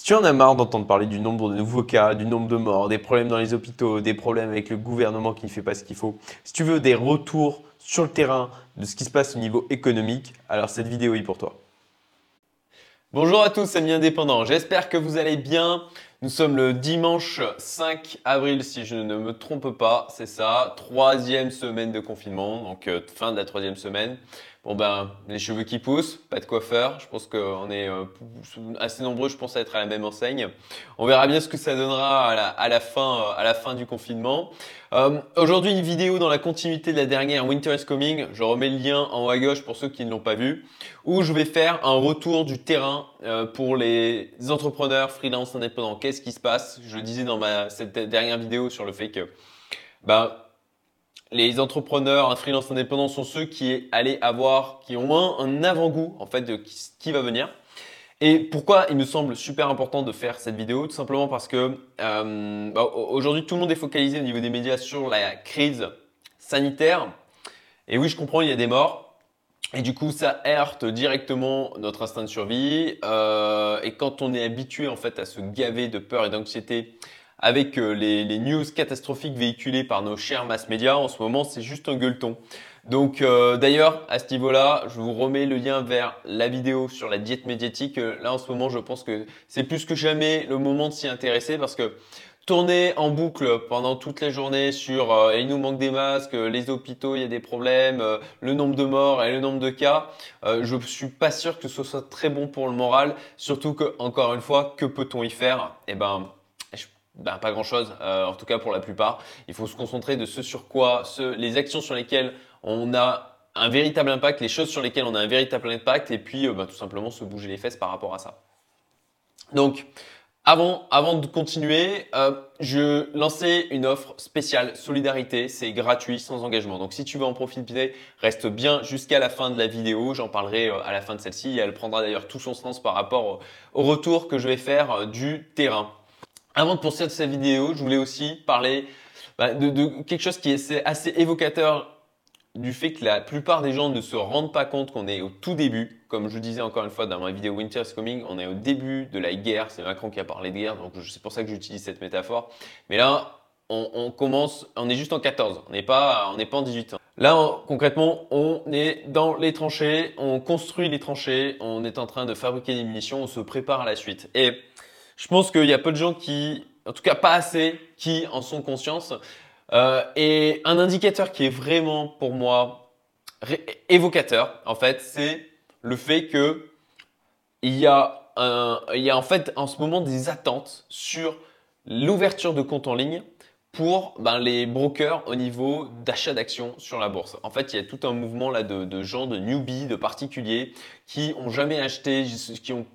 Si tu en as marre d'entendre parler du nombre de nouveaux cas, du nombre de morts, des problèmes dans les hôpitaux, des problèmes avec le gouvernement qui ne fait pas ce qu'il faut, si tu veux des retours sur le terrain de ce qui se passe au niveau économique, alors cette vidéo est pour toi. Bonjour à tous, amis indépendants. J'espère que vous allez bien. Nous sommes le dimanche 5 avril, si je ne me trompe pas. C'est ça, troisième semaine de confinement, donc euh, fin de la troisième semaine. Bon ben, les cheveux qui poussent, pas de coiffeur. Je pense qu'on est euh, assez nombreux, je pense, à être à la même enseigne. On verra bien ce que ça donnera à la, fin, euh, à la fin du confinement. Euh, Aujourd'hui, une vidéo dans la continuité de la dernière Winter is Coming. Je remets le lien en haut à gauche pour ceux qui ne l'ont pas vu, où je vais faire un retour du terrain euh, pour les entrepreneurs, freelance, indépendants. Qu'est-ce qui se passe? Je disais dans ma cette dernière vidéo sur le fait que ben les entrepreneurs, un freelance indépendant sont ceux qui allaient avoir, qui ont un, un avant-goût en fait de ce qui va venir. Et pourquoi il me semble super important de faire cette vidéo? Tout simplement parce que euh, bah, aujourd'hui tout le monde est focalisé au niveau des médias sur la crise sanitaire. Et oui, je comprends, il y a des morts. Et du coup, ça heurte directement notre instinct de survie. Euh, et quand on est habitué en fait à se gaver de peur et d'anxiété avec euh, les, les, news catastrophiques véhiculées par nos chers mass médias, en ce moment, c'est juste un gueuleton. Donc euh, d'ailleurs, à ce niveau-là, je vous remets le lien vers la vidéo sur la diète médiatique. Euh, là, en ce moment, je pense que c'est plus que jamais le moment de s'y intéresser parce que tourner en boucle pendant toute la journée sur euh, il nous manque des masques, les hôpitaux, il y a des problèmes, le nombre de morts et le nombre de cas, je suis pas sûr que ce soit très bon pour le moral, surtout que encore une fois, que peut-on y faire? Eh ben ben, pas grand chose, en tout cas pour la plupart. Il faut se concentrer de ce sur quoi, les actions sur lesquelles on a un véritable impact, les choses sur lesquelles on a un véritable impact, et puis euh, bah, tout simplement se bouger les fesses par rapport à ça. Donc, avant, avant de continuer, euh, je lançais une offre spéciale solidarité, c'est gratuit, sans engagement. Donc si tu veux en profiter, reste bien jusqu'à la fin de la vidéo, j'en parlerai euh, à la fin de celle-ci, elle prendra d'ailleurs tout son sens par rapport au retour que je vais faire du terrain. Avant de poursuivre cette vidéo, je voulais aussi parler bah, de, quelque chose qui est assez évocateur du fait que la plupart des gens ne se rendent pas compte qu'on est au tout début. Comme je disais encore une fois dans ma vidéo Winter is Coming, on est au début de la guerre. C'est Macron qui a parlé de guerre, donc c'est pour ça que j'utilise cette métaphore. Mais là, on, commence, on est juste en 14, on n'est pas, pas en 18 ans. Là, concrètement, on est dans les tranchées, on construit les tranchées, on est en train de fabriquer des munitions, on se prépare à la suite. Et je pense qu'il y a peu de gens qui, en tout cas pas assez, qui en sont conscients. Euh, et un indicateur qui est vraiment pour moi évocateur, en fait, c'est le fait que il y a un, il y a en fait en ce moment des attentes sur l'ouverture de comptes en ligne pour ben, les brokers au niveau d'achat d'actions sur la bourse. En fait, il y a tout un mouvement là de, de gens, de newbies, de particuliers qui ont jamais acheté, qui ont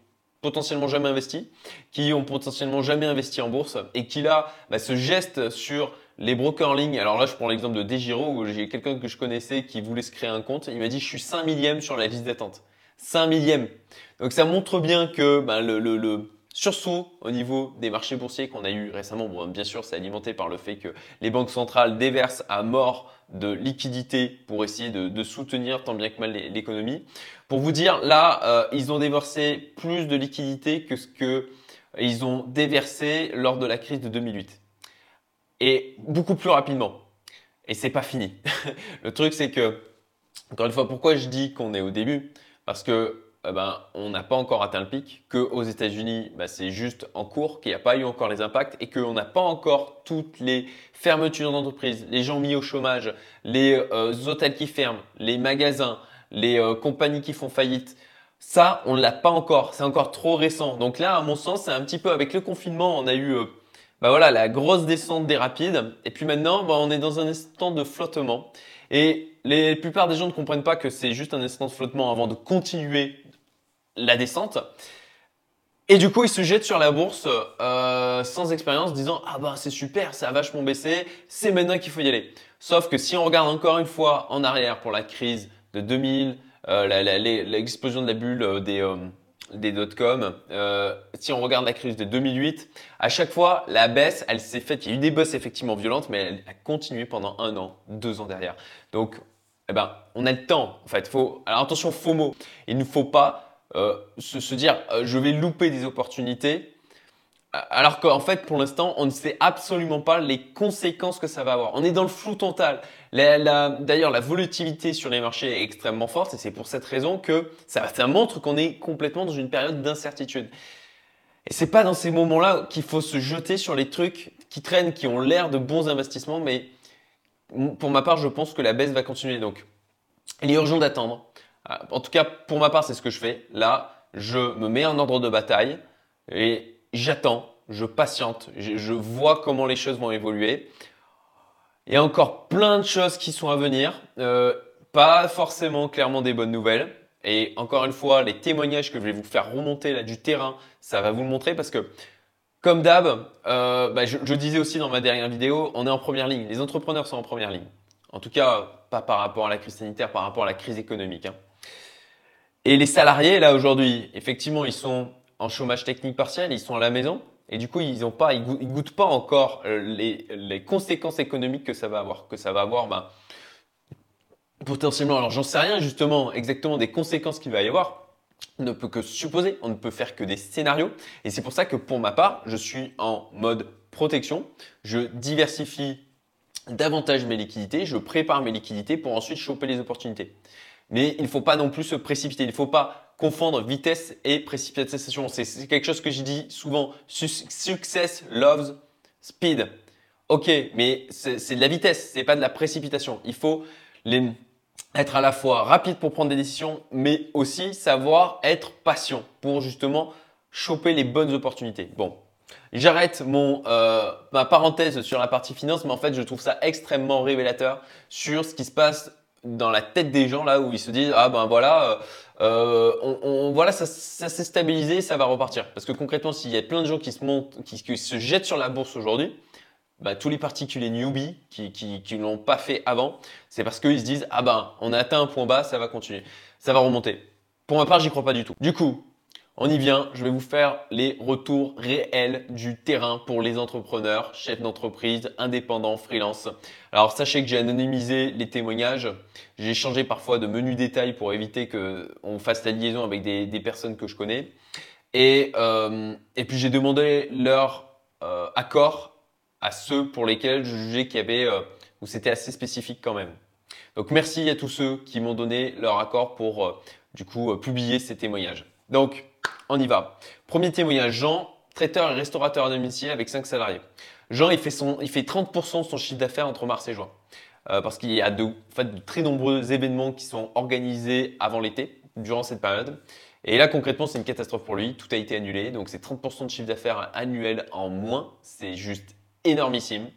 potentiellement jamais investi, qui ont potentiellement jamais investi en bourse et qui là, ben, ce geste sur les brokers en ligne, alors là je prends l'exemple de Degiro où j'ai quelqu'un que je connaissais qui voulait se créer un compte, il m'a dit je suis 5 millième sur la liste d'attente. 5 millième. Donc ça montre bien que ben, le, sursaut au niveau des marchés boursiers qu'on a eu récemment, bien sûr c'est alimenté par le fait que les banques centrales déversent à mort de liquidités pour essayer de, soutenir tant bien que mal l'économie. Pour vous dire, là, euh, ils ont déversé plus de liquidités que ce que ils ont déversé lors de la crise de 2008 et beaucoup plus rapidement. Et c'est pas fini. le truc, c'est que, encore une fois, pourquoi je dis qu'on est au début? Parce que eh ben, on n'a pas encore atteint le pic, qu'aux États-Unis, bah, c'est juste en cours, qu'il n'y a pas eu encore les impacts et qu'on n'a pas encore toutes les fermetures d'entreprises, les gens mis au chômage, les euh, hôtels qui ferment, les magasins, les euh, compagnies qui font faillite. Ça, on ne l'a pas encore. C'est encore trop récent. Donc là, à mon sens, c'est un petit peu avec le confinement, on a eu euh, bah voilà, la grosse descente des rapides. Et puis maintenant, bah, on est dans un instant de flottement. Et les plupart des gens ne comprennent pas que c'est juste un instant de flottement avant de continuer la descente. Et du coup, ils se jettent sur la bourse euh, sans expérience, disant ah bah c'est super, ça a vachement baissé, c'est maintenant qu'il faut y aller. Sauf que si on regarde encore une fois en arrière pour la crise de 2000, euh, l'explosion de la bulle euh, des euh, des si on regarde la crise de 2008, à chaque fois, la baisse, elle s'est faite. Il y a eu des baisses effectivement violentes, mais elle a continué pendant un an, deux ans derrière. Donc, eh ben, on a le temps. En fait, faut. Alors attention, mot. Il ne faut pas euh, se, dire, euh, je vais louper des opportunités. alors qu'en fait, pour l'instant, on ne sait absolument pas les conséquences que ça va avoir. On est dans le flou total. D'ailleurs, la volatilité sur les marchés est extrêmement forte et c'est pour cette raison que ça, ça montre qu'on est complètement dans une période d'incertitude. Et c'est pas dans ces moments-là qu'il faut se jeter sur les trucs qui traînent, qui ont l'air de bons investissements, mais pour ma part, je pense que la baisse va continuer. Donc, il est urgent d'attendre. Euh, en tout cas, pour ma part, c'est ce que je fais. Là, je me mets en ordre de bataille et j'attends, je patiente, je, vois comment les choses vont évoluer. Il y a encore plein de choses qui sont à venir. Euh, pas forcément clairement des bonnes nouvelles. Et encore une fois, les témoignages que je vais vous faire remonter là du terrain, ça va vous le montrer parce que comme d'hab, euh, bah, je, disais aussi dans ma dernière vidéo, on est en première ligne. Les entrepreneurs sont en première ligne. En tout cas, pas par rapport à la crise sanitaire, par rapport à la crise économique. Hein. Et les salariés, là aujourd'hui, effectivement, ils sont en chômage technique partiel, ils sont à la maison. Et du coup, ils ont pas, ils goûtent, pas encore euh, les, conséquences économiques que ça va avoir, que ça va avoir, ben, potentiellement. Alors, j'en sais rien justement, exactement des conséquences qu'il va y avoir on ne peut que supposer, on ne peut faire que des scénarios. Et c'est pour ça que pour ma part, je suis en mode protection. Je diversifie davantage mes liquidités, je prépare mes liquidités pour ensuite choper les opportunités. Mais il ne faut pas non plus se précipiter, il ne faut pas confondre vitesse et précipitation. C'est quelque chose que je dis souvent. Success loves speed. Ok, mais c'est de la vitesse, c'est pas de la précipitation. Il faut être à la fois rapide pour prendre des décisions, mais aussi savoir être patient pour justement choper les bonnes opportunités. Bon, j'arrête mon euh, ma parenthèse sur la partie finance, mais en fait, je trouve ça extrêmement révélateur sur ce qui se passe dans la tête des gens là où ils se disent ah ben voilà euh, on, voilà ça, ça s'est stabilisé ça va repartir parce que concrètement s'il y a plein de gens qui se montent qui se jettent sur la bourse aujourd'hui bah, tous les particuliers newbies qui qui, qui l'ont pas fait avant, c'est parce qu'ils se disent ah ben on a atteint un point bas, ça va continuer, ça va remonter. Pour ma part, j'y crois pas du tout. Du coup, on y vient, je vais vous faire les retours réels du terrain pour les entrepreneurs, chefs d'entreprise, indépendants, freelance. Alors sachez que j'ai anonymisé les témoignages, j'ai changé parfois de menu détail pour éviter que on fasse la liaison avec des, personnes que je connais. Et, euh, et puis j'ai demandé leur euh, accord à ceux pour lesquels je jugeais qu'il y avait euh, où c'était assez spécifique quand même. Donc merci à tous ceux qui m'ont donné leur accord pour euh, du coup publier ces témoignages. Donc on y va. Premier témoignage Jean, traiteur et restaurateur à domicile avec 5 salariés. Jean il fait son il fait 30% de son chiffre d'affaires entre mars et juin. parce qu'il y a de, en fait, de très nombreux événements qui sont organisés avant l'été, durant cette période. Et là, concrètement, c'est une catastrophe pour lui. Tout a été annulé. Donc, c'est 30% de chiffre d'affaires annuel en moins. C'est juste énormissime.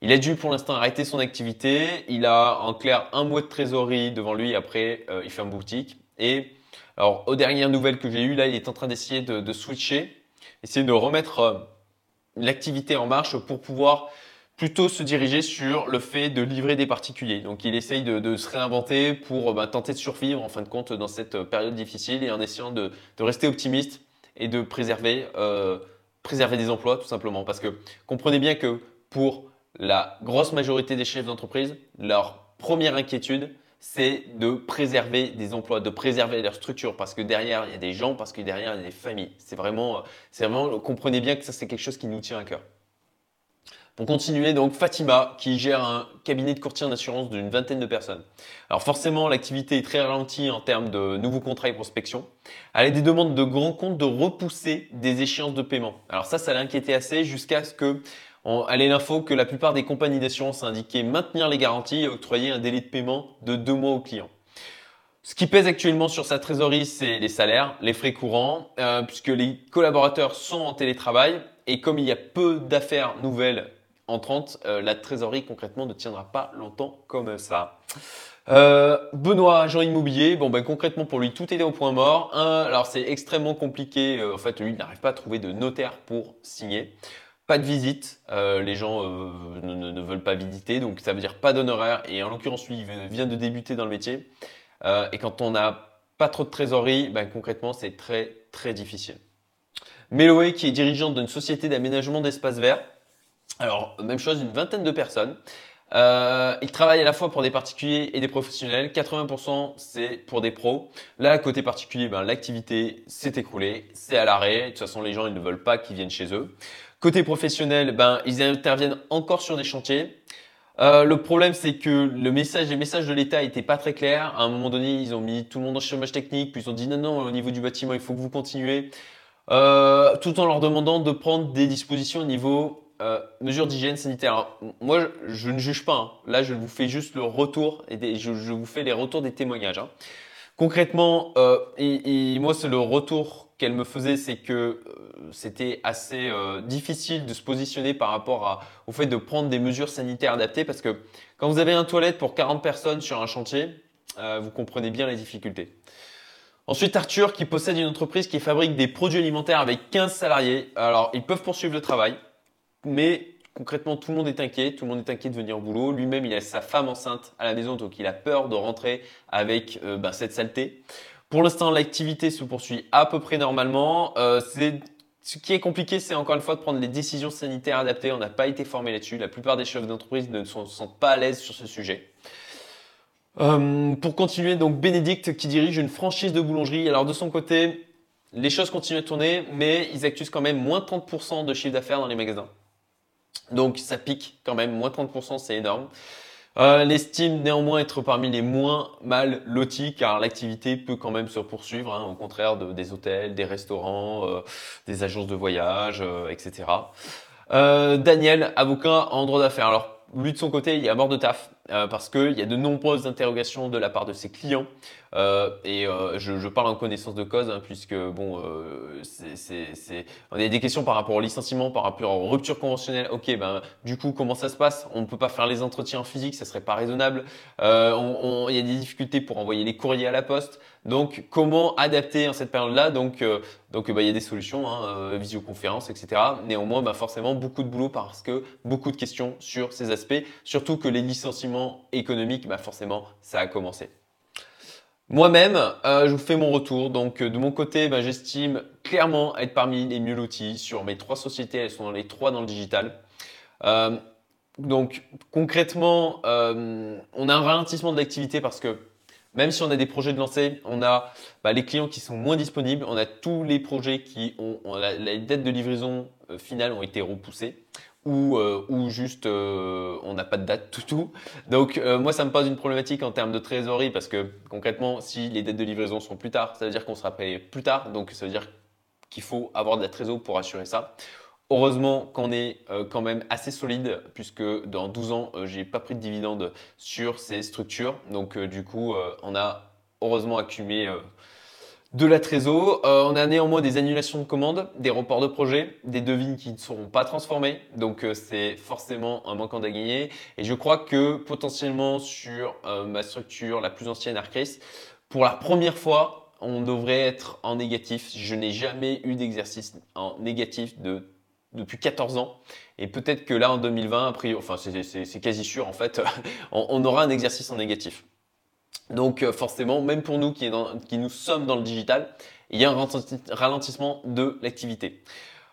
Il a dû pour l'instant arrêter son activité. Il a en clair un mois de trésorerie devant lui. Après, euh, il un boutique. Et alors, aux dernières nouvelles que j'ai eues, là, il est en train d'essayer de, switcher, essayer de remettre euh, l'activité en marche pour pouvoir plutôt se diriger sur le fait de livrer des particuliers. Donc, il essaye de, se réinventer pour bah, tenter de survivre en fin de compte dans cette période difficile et en essayant de, rester optimiste et de euh, préserver des emplois tout simplement. Parce que comprenez bien que pour la grosse majorité des chefs d'entreprise, leur première inquiétude, c'est de préserver des emplois, de préserver leur structure, parce que derrière, il y a des gens, parce que derrière, il y a des familles. C'est vraiment, vraiment, comprenez bien que ça, c'est quelque chose qui nous tient à cœur. Pour continuer, donc Fatima, qui gère un cabinet de courtier en assurance d'une vingtaine de personnes. Alors forcément, l'activité est très ralentie en termes de nouveaux contrats et prospection. Elle a des demandes de grands comptes de repousser des échéances de paiement. Alors ça, ça l'inquiétait assez jusqu'à ce que elle ait l'info que la plupart des compagnies d'assurance indiquaient maintenir les garanties et octroyer un délai de paiement de deux mois aux clients. Ce qui pèse actuellement sur sa trésorerie, c'est les salaires, les frais courants, euh, puisque les collaborateurs sont en télétravail et comme il y a peu d'affaires nouvelles en 30, euh, la trésorerie concrètement ne tiendra pas longtemps comme ça. Euh, Benoît, agent immobilier, bon ben concrètement pour lui tout était au point mort. alors c'est extrêmement compliqué, en fait lui n'arrive pas à trouver de notaire pour signer. Pas de visite, les gens ne, veulent pas visiter, donc ça veut dire pas d'honoraire. Et en l'occurrence lui il vient de débuter dans le métier. et quand on n'a pas trop de trésorerie, ben concrètement c'est très très difficile. Méloé qui est dirigeante d'une société d'aménagement d'espaces verts. Alors, même chose, une vingtaine de personnes. Euh, il travaille à la fois pour des particuliers et des professionnels. 80% c'est pour des pros. Là, côté particulier, ben, l'activité s'est écroulée, c'est à l'arrêt. De toute façon, les gens ils ne veulent pas qu'ils viennent chez eux. Côté professionnel, ben, ils interviennent encore sur des chantiers. Euh, le problème, c'est que le message, les messages de l'État n'étaient pas très clairs. À un moment donné, ils ont mis tout le monde en chômage technique, puis ils ont dit non, non, au niveau du bâtiment, il faut que vous continuez, euh, tout en leur demandant de prendre des dispositions au niveau euh, mesures d'hygiène sanitaire. Alors, moi, je, ne juge pas. Hein. Là, je vous fais juste le retour et je, vous fais les retours des témoignages. Hein. Concrètement, et, moi, c'est le retour qu'elle me faisait, c'est que euh, c'était assez euh, difficile de se positionner par rapport au fait de prendre des mesures sanitaires adaptées, parce que quand vous avez un toilette pour 40 personnes sur un chantier, vous comprenez bien les difficultés. Ensuite, Arthur, qui possède une entreprise qui fabrique des produits alimentaires avec 15 salariés. Alors, ils peuvent poursuivre le travail mais concrètement, tout le monde est inquiet, tout le monde est inquiet de venir au boulot. Lui-même, il a sa femme enceinte à la maison, donc il a peur de rentrer avec euh, ben, cette saleté. Pour l'instant, l'activité se poursuit à peu près normalement. Euh, ce qui est compliqué, c'est encore une fois de prendre les décisions sanitaires adaptées. On n'a pas été formé là-dessus. La plupart des chefs d'entreprise ne se sentent pas à l'aise sur ce sujet. Euh, pour continuer, donc Bénédicte qui dirige une franchise de boulangerie. Alors de son côté, les choses continuent à tourner, mais ils accusent quand même moins 30% de chiffre d'affaires dans les magasins. Donc ça pique quand même, moins 30%, c'est énorme. Euh, elle néanmoins être parmi les moins mal lotis car l'activité peut quand même se poursuivre, hein, au contraire de, des hôtels, des restaurants, euh, des agences de voyage, euh, etc. Euh, Daniel, avocat en droit d'affaires. Alors lui de son côté, il est à mort de taf parce qu'il y a de nombreuses interrogations de la part de ses clients et euh, je, parle en connaissance de cause hein, puisque bon, euh, on a des questions par rapport au licenciement, par rapport aux ruptures conventionnelles. Ok, ben du coup comment ça se passe? On ne peut pas faire les entretiens en physique, ça serait pas raisonnable. Euh, on, il y a des difficultés pour envoyer les courriers à la poste. Donc comment adapter en cette période-là? Donc donc bah, il y a des solutions, hein, visioconférence, etc. Néanmoins, bah, forcément beaucoup de boulot parce que beaucoup de questions sur ces aspects, surtout que les licenciements économique, bah forcément, ça a commencé. Moi-même, euh, je vous fais mon retour. Donc, euh, de mon côté, bah, j'estime clairement être parmi les mieux lotis sur mes trois sociétés. Elles sont les trois dans le digital. Euh, donc, concrètement, on a un ralentissement de l'activité parce que même si on a des projets de lancer, on a bah, les clients qui sont moins disponibles, on a tous les projets qui ont, la date de livraison finale ont été repoussées ou, euh, ou juste euh, on n'a pas de date tout. Donc euh, moi ça me pose une problématique en termes de trésorerie parce que concrètement si les dates de livraison sont plus tard, ça veut dire qu'on sera payé plus tard, donc ça veut dire qu'il faut avoir de la trésorerie pour assurer ça. Heureusement qu'on est quand même assez solide puisque dans 12 ans j'ai pas pris de dividende sur ces structures, donc du coup on a heureusement accumulé de la trésor. Euh, on a néanmoins des annulations de commandes, des reports de projets, des devis qui ne seront pas transformés. Donc euh, c'est forcément un manquant à gagner. Et je crois que potentiellement sur euh, ma structure la plus ancienne Arcris, pour la première fois, on devrait être en négatif. Je n'ai jamais eu d'exercice en négatif de depuis 14 ans. Et peut-être que là, en 2020, après, enfin, c'est quasi sûr, en fait, on aura un exercice en négatif. Donc euh, forcément, même pour nous qui, nous sommes dans le digital, il y a un ralentissement de l'activité.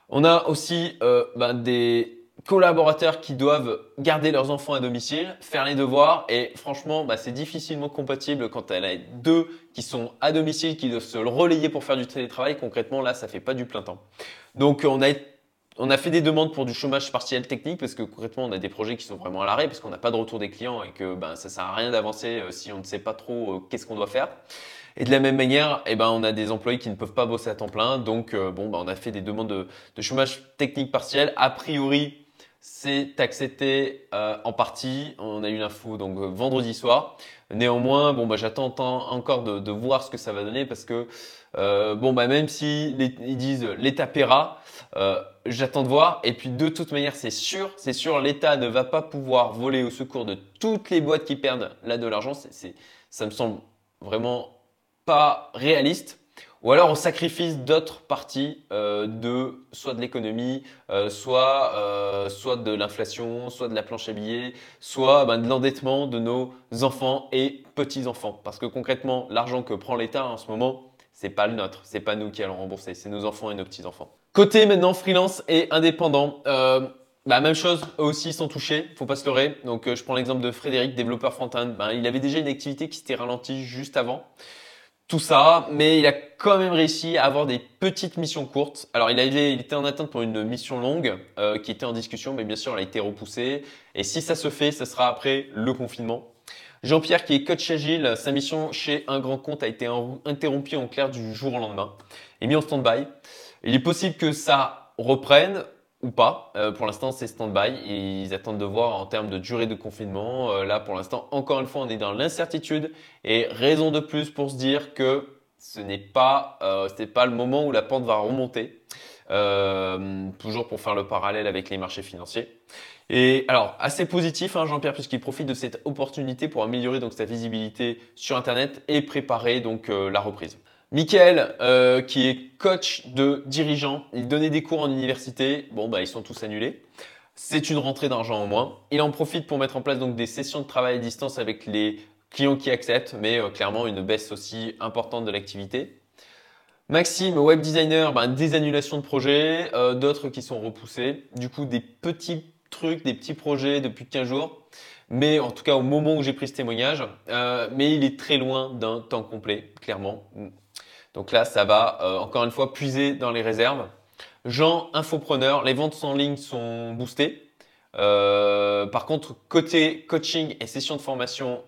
On a aussi euh, ben, des collaborateurs qui doivent garder leurs enfants à domicile, faire les devoirs et franchement, ben, c'est difficilement compatible quand elle a deux qui sont à domicile, qui doivent se relayer pour faire du télétravail. Concrètement, là, ça fait pas du plein temps. Donc on a on a fait des demandes pour du chômage partiel technique parce que concrètement on a des projets qui sont vraiment à l'arrêt parce qu'on n'a pas de retour des clients et que ben ça sert à rien d'avancer euh, si on ne sait pas trop euh, qu'est-ce qu'on doit faire. Et de la même manière, eh ben on a des employés qui ne peuvent pas bosser à temps plein, donc euh, bon ben on a fait des demandes de, chômage technique partiel. A priori, c'est accepté en partie. On a eu l'info donc vendredi soir. Néanmoins, bon bah j'attends encore de, voir ce que ça va donner parce que bon bah même si ils disent l'État paiera, j'attends de voir. Et puis de toute manière, c'est sûr, c'est sûr, l'État ne va pas pouvoir voler au secours de toutes les boîtes qui perdent là de l'argent. C'est, ça me semble vraiment pas réaliste. Ou alors on sacrifie d'autres parties euh, de soit de l'économie, euh, soit euh, soit de l'inflation, soit de la planche à billets, soit ben, de l'endettement de nos enfants et petits enfants. Parce que concrètement, l'argent que prend l'État en ce moment, c'est pas le nôtre, c'est pas nous qui allons rembourser, c'est nos enfants et nos petits enfants. Côté maintenant freelance et indépendant, euh, bah, même chose, eux aussi sont touchés, faut pas se leurrer. Donc euh, je prends l'exemple de Frédéric, développeur front-end. Ben, il avait déjà une activité qui s'était ralentie juste avant tout ça, mais il a quand même réussi à avoir des petites missions courtes. Alors il, avait, il était en attente pour une mission longue euh, qui était en discussion, mais bien sûr elle a été repoussée. Et si ça se fait, ce sera après le confinement. Jean-Pierre qui est coach agile, sa mission chez un grand compte a été interrompue en clair du jour au lendemain et mis en stand-by. Il est possible que ça reprenne ou pas. Euh, pour l'instant, c'est stand-by. Ils attendent de voir en termes de durée de confinement. Euh, là, pour l'instant, encore une fois, on est dans l'incertitude et raison de plus pour se dire que ce n'est pas, euh, le moment où la pente va remonter. Toujours pour faire le parallèle avec les marchés financiers. Et alors, assez positif, hein, Jean-Pierre, puisqu'il profite de cette opportunité pour améliorer donc sa visibilité sur Internet et préparer donc la reprise. Michael, euh, qui est coach de dirigeants, il donnait des cours en université. Bon, bah, ils sont tous annulés. C'est une rentrée d'argent en moins. Il en profite pour mettre en place donc des sessions de travail à distance avec les clients qui acceptent, mais euh, clairement une baisse aussi importante de l'activité. Maxime, web designer, bah, des annulations de projets, euh, d'autres qui sont repoussés. Du coup, des petits trucs, des petits projets depuis 15 jours. Mais en tout cas, au moment où j'ai pris ce témoignage, mais il est très loin d'un temps complet, clairement. Donc là, ça va euh, encore une fois puiser dans les réserves. Jean, infopreneur, les ventes en ligne sont boostées. Euh, par contre, côté coaching et session de formation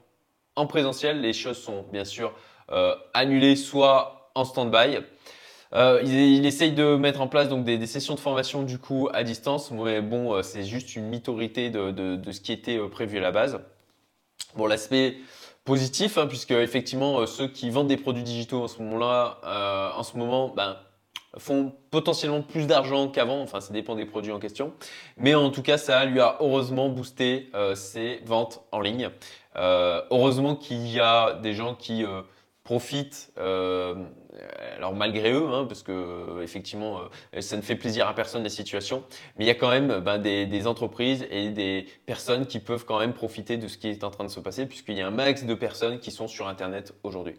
en présentiel, les choses sont bien sûr euh, annulées, soit en stand-by. Il, essaye de mettre en place donc des, sessions de formation du coup à distance, mais bon, c'est juste une minorité de, ce qui était prévu à la base. Bon, l'aspect positif, hein, puisque effectivement euh, ceux qui vendent des produits digitaux en ce moment-là, euh, en ce moment, ben, font potentiellement plus d'argent qu'avant. Enfin, ça dépend des produits en question. Mais en tout cas, ça lui a heureusement boosté euh, ses ventes en ligne. heureusement qu'il y a des gens qui profitent, euh, alors malgré eux, hein, parce que effectivement, euh, ça ne fait plaisir à personne la situation, mais il y a quand même ben, des, entreprises et des personnes qui peuvent quand même profiter de ce qui est en train de se passer, puisqu'il y a un max de personnes qui sont sur Internet aujourd'hui.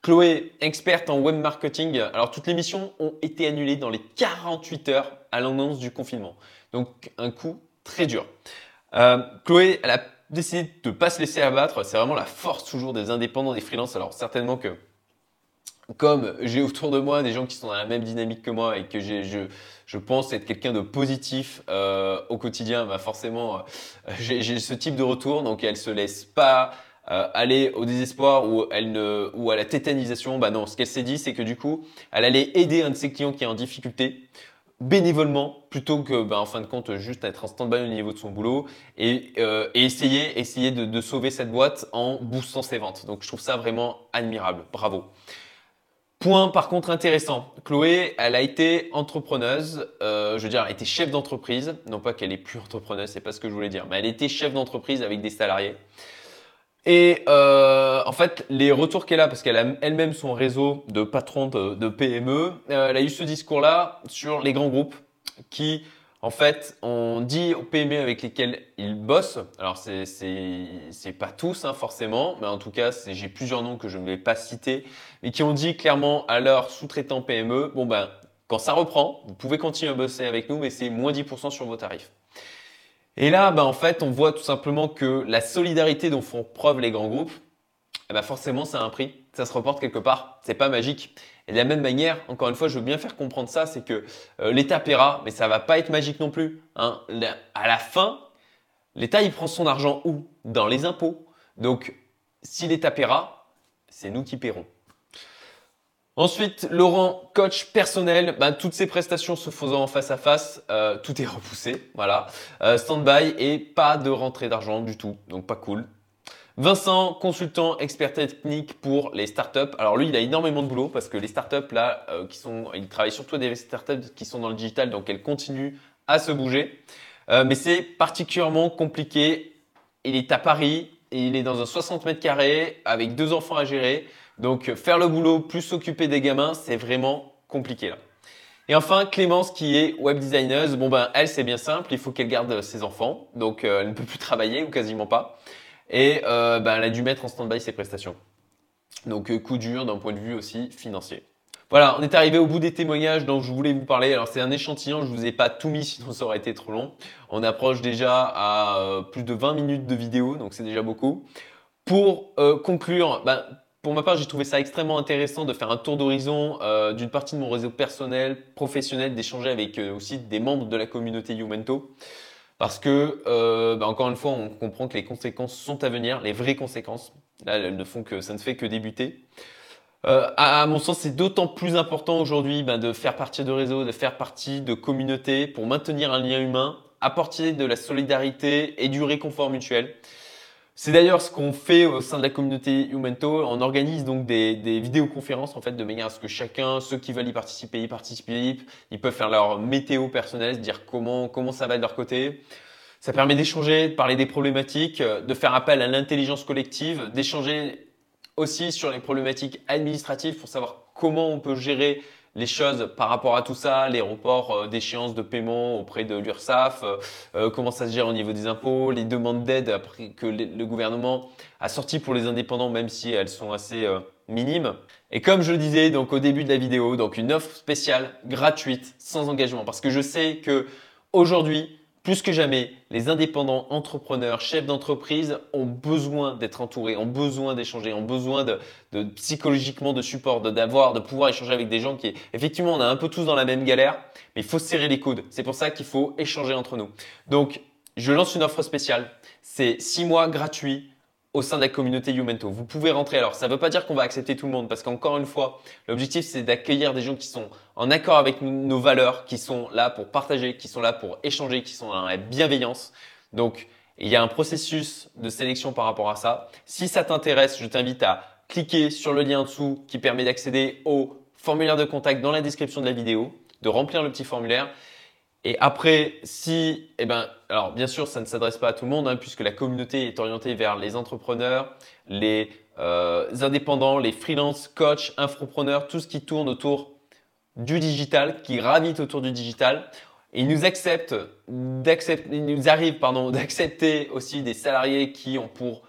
Chloé, experte en web marketing. Alors toutes les missions ont été annulées dans les 48 heures à l'annonce du confinement. Donc un coup très dur. Euh, Chloé, elle a décider de ne pas se laisser abattre. C'est vraiment la force toujours des indépendants, des freelances. Alors certainement que comme j'ai autour de moi des gens qui sont dans la même dynamique que moi et que je, je pense être quelqu'un de positif euh, au quotidien, bah forcément euh, j'ai ce type de retour. Donc elle se laisse pas euh, aller au désespoir ou elle ne ou à la tétanisation. Bah non, ce qu'elle s'est dit, c'est que du coup, elle allait aider un de ses clients qui est en difficulté bénévolement plutôt que ben, en fin de compte juste être en stand-by au niveau de son boulot et, euh, essayer essayer de, sauver cette boîte en boostant ses ventes. Donc je trouve ça vraiment admirable. Bravo. Point par contre intéressant. Chloé, elle a été entrepreneuse, euh, je veux dire, elle a été chef d'entreprise. Non pas qu'elle est plus entrepreneuse, c'est pas ce que je voulais dire, mais elle était chef d'entreprise avec des salariés. Et euh, en fait, les retours qu'elle a, parce qu'elle a elle-même son réseau de patrons de, PME, euh, elle a eu ce discours-là sur les grands groupes qui, en fait, ont dit aux PME avec lesquels ils bossent, alors c'est c'est pas tous hein, forcément, mais en tout cas, j'ai plusieurs noms que je ne vais pas citer, mais qui ont dit clairement à leurs sous-traitants PME, bon ben, quand ça reprend, vous pouvez continuer à bosser avec nous, mais c'est moins 10% sur vos tarifs. Et là, bah, en fait, on voit tout simplement que la solidarité dont font preuve les grands groupes, eh ben forcément, ça a un prix. Ça se reporte quelque part. C'est pas magique. Et de la même manière, encore une fois, je veux bien faire comprendre ça, c'est que euh, l'État paiera, mais ça va pas être magique non plus. Hein. À la fin, l'État, il prend son argent où? Dans les impôts. Donc, si l'État paiera, c'est nous qui paierons. Ensuite, Laurent, coach personnel, ben, toutes ces prestations se faisant face à face, euh, tout est repoussé, voilà. Euh, stand-by et pas de rentrée d'argent du tout, donc pas cool. Vincent, consultant expert technique pour les startups. Alors lui, il a énormément de boulot parce que les startups là, euh, qui il travaille surtout des startups qui sont dans le digital, donc elles continuent à se bouger. mais c'est particulièrement compliqué. Il est à Paris et il est dans un 60 mètres carrés avec deux enfants à gérer. Donc faire le boulot plus s'occuper des gamins, c'est vraiment compliqué là. Et enfin, Clémence qui est web designer, bon ben elle c'est bien simple, il faut qu'elle garde ses enfants, donc euh, elle ne peut plus travailler ou quasiment pas. Et euh, ben, elle a dû mettre en stand-by ses prestations. Donc euh, coup dur d'un point de vue aussi financier. Voilà, on est arrivé au bout des témoignages dont je voulais vous parler. Alors c'est un échantillon, je vous ai pas tout mis sinon ça aurait été trop long. On approche déjà à euh, plus de 20 minutes de vidéo, donc c'est déjà beaucoup. Pour euh, conclure, ben, pour ma part, j'ai trouvé ça extrêmement intéressant de faire un tour d'horizon euh, d'une partie de mon réseau personnel, professionnel, d'échanger avec aussi des membres de la communauté Youmento. Parce que, ben, encore une fois, on comprend que les conséquences sont à venir, les vraies conséquences. Là, elles ne font que, ça ne fait que débuter. Euh, à, mon sens, c'est d'autant plus important aujourd'hui ben, de faire partie de réseaux, de faire partie de communautés pour maintenir un lien humain, apporter de la solidarité et du réconfort mutuel. C'est d'ailleurs ce qu'on fait au sein de la communauté Humento. On organise donc des, des, vidéoconférences en fait de manière à ce que chacun, ceux qui veulent y participer, y participent. Ils peuvent faire leur météo personnelle, dire comment comment ça va de leur côté. Ça permet d'échanger, de parler des problématiques, de faire appel à l'intelligence collective, d'échanger aussi sur les problématiques administratives pour savoir comment on peut gérer les choses par rapport à tout ça, les reports euh, d'échéance de paiement auprès de l'URSSAF, euh, euh, comment ça se gère au niveau des impôts, les demandes d'aide que le gouvernement a sorties pour les indépendants, même si elles sont assez minimes. Et comme je le disais donc au début de la vidéo, donc une offre spéciale gratuite sans engagement, parce que je sais que aujourd'hui plus que jamais, les indépendants entrepreneurs, chefs d'entreprise ont besoin d'être entourés, ont besoin d'échanger, ont besoin de, psychologiquement de support, de d'avoir, de pouvoir échanger avec des gens qui, effectivement, on est un peu tous dans la même galère, mais il faut serrer les coudes. C'est pour ça qu'il faut échanger entre nous. Donc, je lance une offre spéciale. C'est six mois gratuits au sein de la communauté Youmento. Vous pouvez rentrer. Alors, ça ne veut pas dire qu'on va accepter tout le monde parce qu'encore une fois, l'objectif, c'est d'accueillir des gens qui sont en accord avec nos valeurs, qui sont là pour partager, qui sont là pour échanger, qui sont dans la bienveillance. Donc, il y a un processus de sélection par rapport à ça. Si ça t'intéresse, je t'invite à cliquer sur le lien en dessous qui permet d'accéder au formulaire de contact dans la description de la vidéo, de remplir le petit formulaire et après, si, eh ben, alors bien sûr, ça ne s'adresse pas à tout le monde, hein, puisque la communauté est orientée vers les entrepreneurs, les euh, indépendants, les freelance, coachs, infopreneurs, tout ce qui tourne autour du digital, qui gravite autour du digital. Et nous acceptent, il nous arrive, pardon, d'accepter aussi des salariés qui ont pour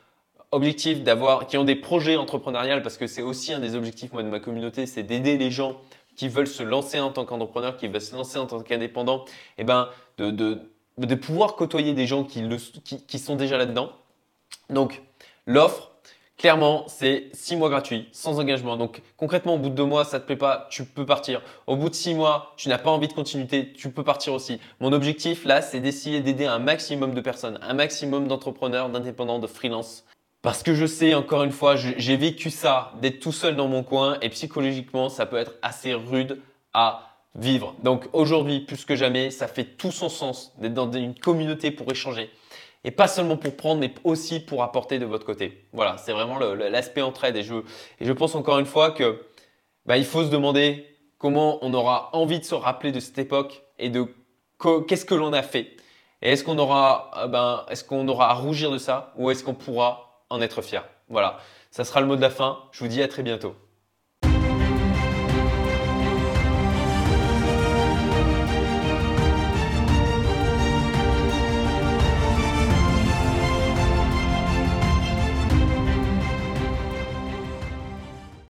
objectif d'avoir, qui ont des projets entrepreneuriaux, parce que c'est aussi un des objectifs moi de ma communauté, c'est d'aider les gens qui veulent se lancer en tant qu'entrepreneur, qui veulent se lancer en tant qu'indépendant, eh ben, de, de, de, pouvoir côtoyer des gens qui, le, qui, qui sont déjà là-dedans. Donc, l'offre, clairement, c'est six mois gratuits, sans engagement. Donc, concrètement, au bout de deux mois, ça te plaît pas, tu peux partir. Au bout de six mois, tu n'as pas envie de continuité, tu peux partir aussi. Mon objectif, là, c'est d'essayer d'aider un maximum de personnes, un maximum d'entrepreneurs, d'indépendants, de freelance parce que je sais, encore une fois, j'ai vécu ça, d'être tout seul dans mon coin et psychologiquement, ça peut être assez rude à vivre. Donc aujourd'hui, plus que jamais, ça fait tout son sens d'être dans une communauté pour échanger. Et pas seulement pour prendre, mais aussi pour apporter de votre côté. Voilà, c'est vraiment l'aspect entraide. Et je, et je pense encore une fois que bah, il faut se demander comment on aura envie de se rappeler de cette époque et de qu'est-ce que l'on a fait. Et est-ce qu'on aura, euh, ben, est-ce qu'on aura à rougir de ça ou est-ce qu'on pourra en être fier. Voilà, ça sera le mot de la fin. Je vous dis à très bientôt.